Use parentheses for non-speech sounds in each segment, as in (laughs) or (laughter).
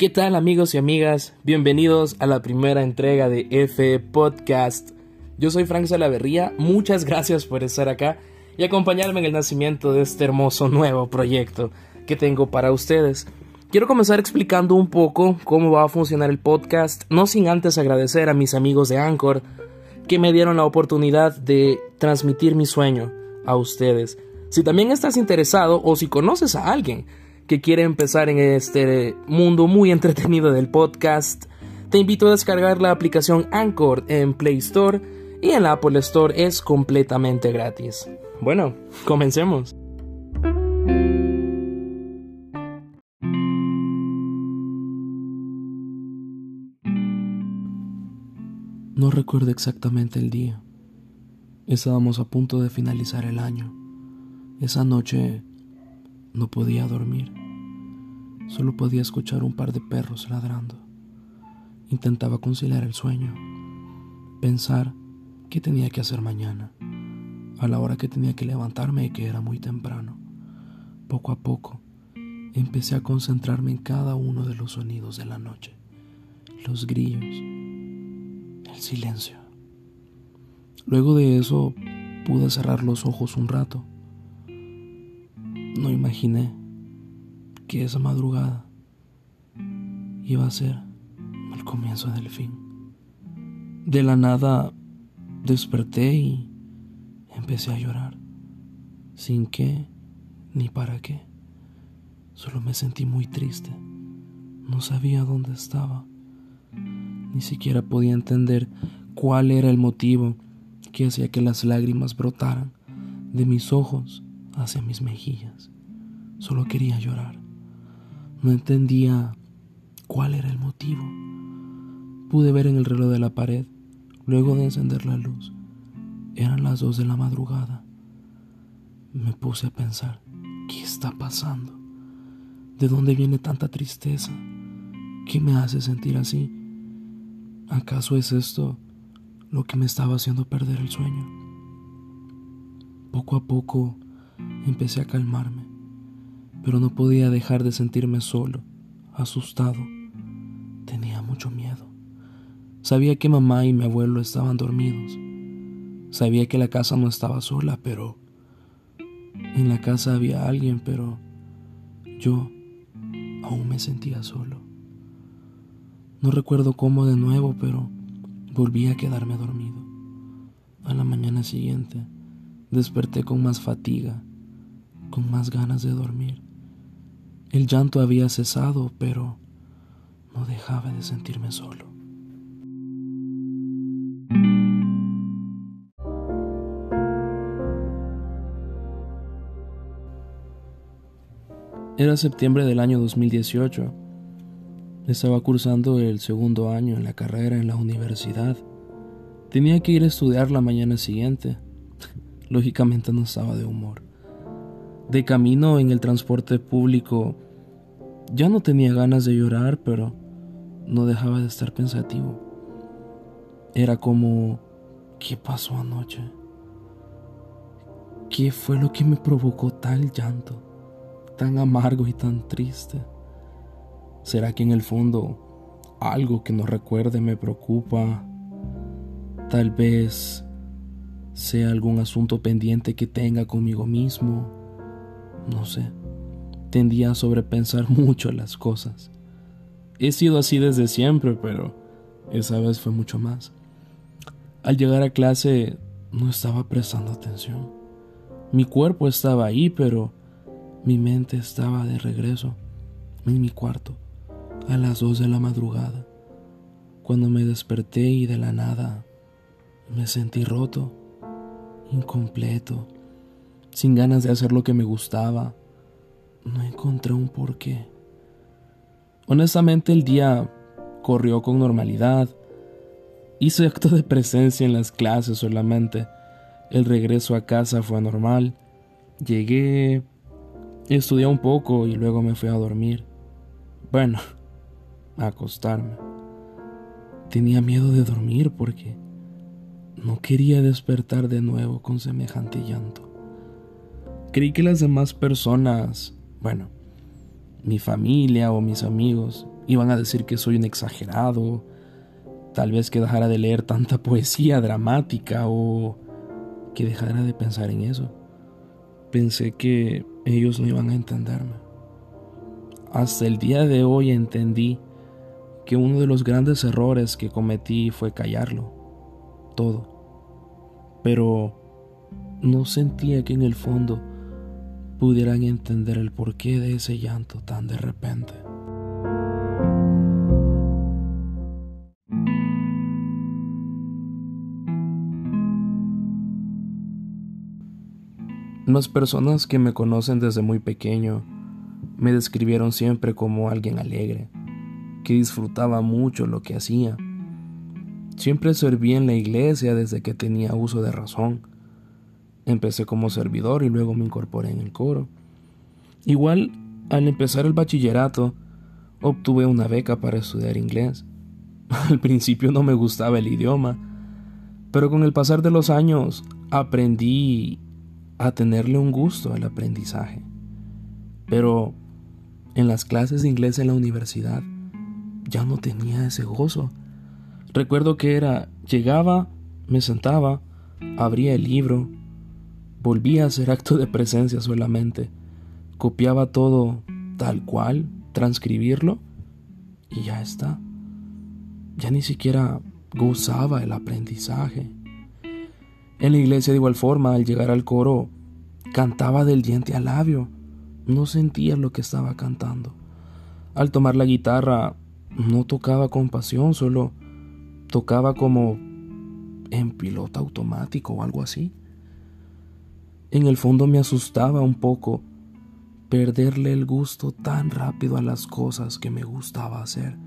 ¿Qué tal amigos y amigas? Bienvenidos a la primera entrega de F Podcast. Yo soy Frank Salaverría, muchas gracias por estar acá y acompañarme en el nacimiento de este hermoso nuevo proyecto que tengo para ustedes. Quiero comenzar explicando un poco cómo va a funcionar el podcast, no sin antes agradecer a mis amigos de Anchor que me dieron la oportunidad de transmitir mi sueño a ustedes. Si también estás interesado o si conoces a alguien que quiere empezar en este mundo muy entretenido del podcast, te invito a descargar la aplicación Anchor en Play Store y en la Apple Store es completamente gratis. Bueno, comencemos. No recuerdo exactamente el día. Estábamos a punto de finalizar el año. Esa noche no podía dormir. Solo podía escuchar un par de perros ladrando. Intentaba conciliar el sueño, pensar qué tenía que hacer mañana, a la hora que tenía que levantarme y que era muy temprano. Poco a poco, empecé a concentrarme en cada uno de los sonidos de la noche, los grillos, el silencio. Luego de eso pude cerrar los ojos un rato. No imaginé que esa madrugada iba a ser el comienzo del fin. De la nada desperté y empecé a llorar, sin qué ni para qué. Solo me sentí muy triste. No sabía dónde estaba. Ni siquiera podía entender cuál era el motivo que hacía que las lágrimas brotaran de mis ojos hacia mis mejillas. Solo quería llorar. No entendía cuál era el motivo. Pude ver en el reloj de la pared, luego de encender la luz. Eran las dos de la madrugada. Me puse a pensar, ¿qué está pasando? ¿De dónde viene tanta tristeza? ¿Qué me hace sentir así? ¿Acaso es esto lo que me estaba haciendo perder el sueño. Poco a poco empecé a calmarme, pero no podía dejar de sentirme solo, asustado. Tenía mucho miedo. Sabía que mamá y mi abuelo estaban dormidos. Sabía que la casa no estaba sola, pero... En la casa había alguien, pero yo aún me sentía solo. No recuerdo cómo de nuevo, pero Volví a quedarme dormido. A la mañana siguiente desperté con más fatiga, con más ganas de dormir. El llanto había cesado, pero no dejaba de sentirme solo. Era septiembre del año 2018 estaba cursando el segundo año en la carrera en la universidad. Tenía que ir a estudiar la mañana siguiente. (laughs) Lógicamente no estaba de humor. De camino en el transporte público, ya no tenía ganas de llorar, pero no dejaba de estar pensativo. Era como, ¿qué pasó anoche? ¿Qué fue lo que me provocó tal llanto, tan amargo y tan triste? ¿Será que en el fondo algo que no recuerde me preocupa? Tal vez sea algún asunto pendiente que tenga conmigo mismo. No sé. Tendía a sobrepensar (laughs) mucho las cosas. He sido así desde siempre, pero esa vez fue mucho más. Al llegar a clase no estaba prestando atención. Mi cuerpo estaba ahí, pero mi mente estaba de regreso en mi cuarto a las dos de la madrugada, cuando me desperté y de la nada me sentí roto, incompleto, sin ganas de hacer lo que me gustaba. No encontré un porqué. Honestamente el día corrió con normalidad. Hice acto de presencia en las clases solamente. El regreso a casa fue normal. Llegué, estudié un poco y luego me fui a dormir. Bueno, acostarme. Tenía miedo de dormir porque no quería despertar de nuevo con semejante llanto. Creí que las demás personas, bueno, mi familia o mis amigos iban a decir que soy un exagerado, tal vez que dejara de leer tanta (laughs) poesía dramática o que dejara de pensar en eso. Pensé que ellos no iban a entenderme. Hasta el día de hoy entendí que uno de los grandes errores que cometí fue callarlo, todo. Pero no sentía que en el fondo pudieran entender el porqué de ese llanto tan de repente. Las personas que me conocen desde muy pequeño me describieron siempre como alguien alegre, que disfrutaba mucho lo que hacía. Siempre serví en la iglesia desde que tenía uso de razón Empecé como servidor y luego me incorporé en el coro. Igual, al empezar el bachillerato, obtuve una beca para estudiar inglés. (laughs) Al principio no me gustaba el idioma, pero con el pasar de los años aprendí a tenerle un gusto al aprendizaje. Pero en las clases de inglés en la universidad ya no tenía ese gozo. Recuerdo que era, llegaba, me sentaba, abría el libro, Volvía a hacer acto de presencia solamente. Copiaba todo tal cual, transcribirlo y ya está. Ya ni siquiera gozaba el aprendizaje. En la iglesia de igual forma, al llegar al coro, cantaba del diente al labio. No sentía lo que estaba cantando. Al tomar la guitarra, no tocaba con pasión, solo tocaba como en piloto automático o algo así. En el fondo me asustaba un poco perderle el gusto tan rápido a las cosas que me gustaba hacer,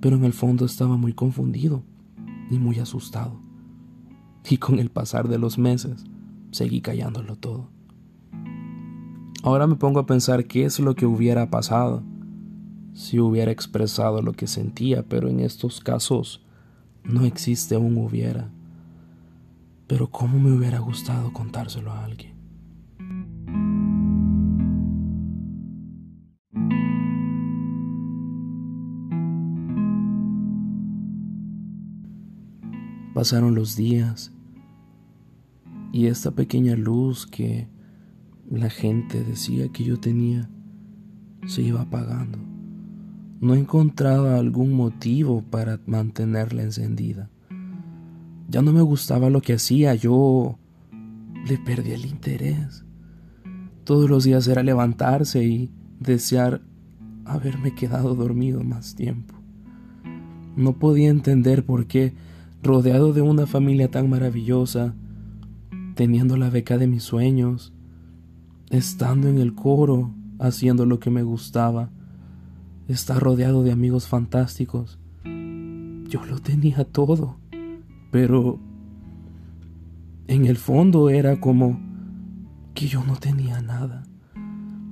pero en el fondo estaba muy confundido y muy asustado. Y con el pasar de los meses seguí callándolo todo. Ahora me pongo a pensar qué es lo que hubiera pasado si hubiera expresado lo que sentía, pero en estos casos no existe un hubiera. Pero cómo me hubiera gustado contárselo a alguien. Pasaron los días y esta pequeña luz que la gente decía que yo tenía se iba apagando. No encontraba algún motivo para mantenerla encendida. Ya no me gustaba lo que hacía, yo le perdí el interés. Todos los días era levantarse y desear haberme quedado dormido más tiempo. No podía entender por qué, rodeado de una familia tan maravillosa, teniendo la beca de mis sueños, estando en el coro, haciendo lo que me gustaba, estar rodeado de amigos fantásticos, yo lo tenía todo pero en el fondo era como que yo no tenía nada.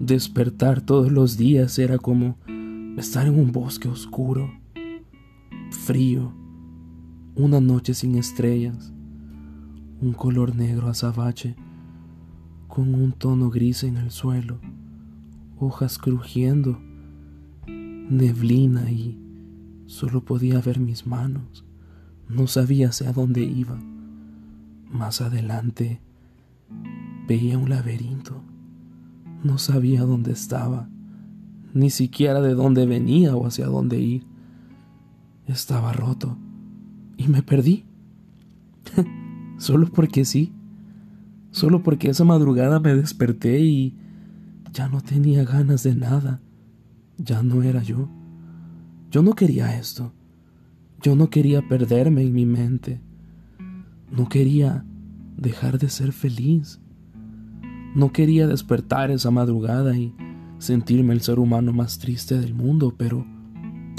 Despertar todos los días era como estar en un bosque oscuro, frío, una noche sin estrellas, un color negro azabache con un tono gris en el suelo, hojas crujiendo, neblina y solo podía ver mis manos no sabía hacia dónde iba. Más adelante veía un laberinto. No sabía dónde estaba, ni siquiera de dónde venía o hacia dónde ir. Estaba roto y me perdí. (laughs) Solo porque sí. Solo porque esa madrugada me desperté y ya no tenía ganas de nada. Ya no era yo. Yo no quería esto. Yo no quería perderme en mi mente. No quería dejar de ser feliz. No quería despertar esa madrugada y sentirme el ser humano más triste del mundo, pero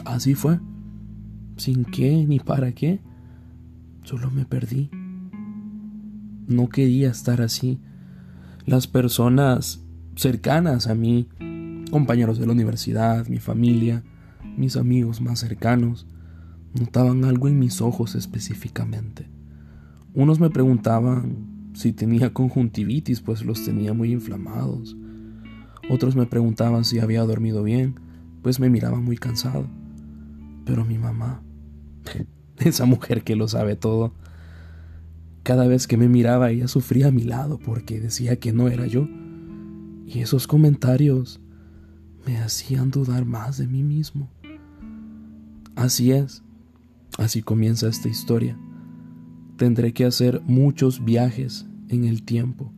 así fue. Sin qué ni para qué. Solo me perdí. No quería estar así. Las personas cercanas a mí, compañeros de la universidad, mi familia, mis amigos más cercanos, Notaban algo en mis ojos específicamente. Unos me preguntaban si tenía conjuntivitis, pues los tenía muy inflamados. Otros me preguntaban si había dormido bien, pues me miraban muy cansado. Pero mi mamá, (laughs) esa mujer que lo sabe todo, cada vez que me miraba ella sufría a mi lado porque decía que no era yo. Y esos comentarios me hacían dudar más de mí mismo. Así es, así comienza esta historia. Tendré que hacer muchos viajes en el tiempo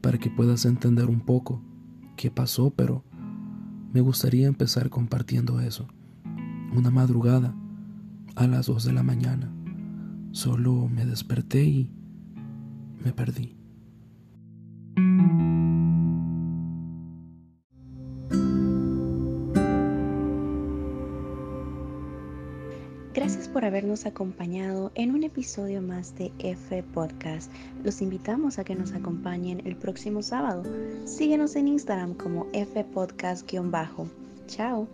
para que puedas entender un poco qué pasó, pero me gustaría empezar compartiendo eso. Una madrugada, a las dos de la mañana, solo me desperté y me perdí. Gracias por habernos acompañado en un episodio más de F Podcast. Los invitamos a que nos acompañen el próximo sábado. Síguenos en Instagram como F Podcast-bajo. Chao.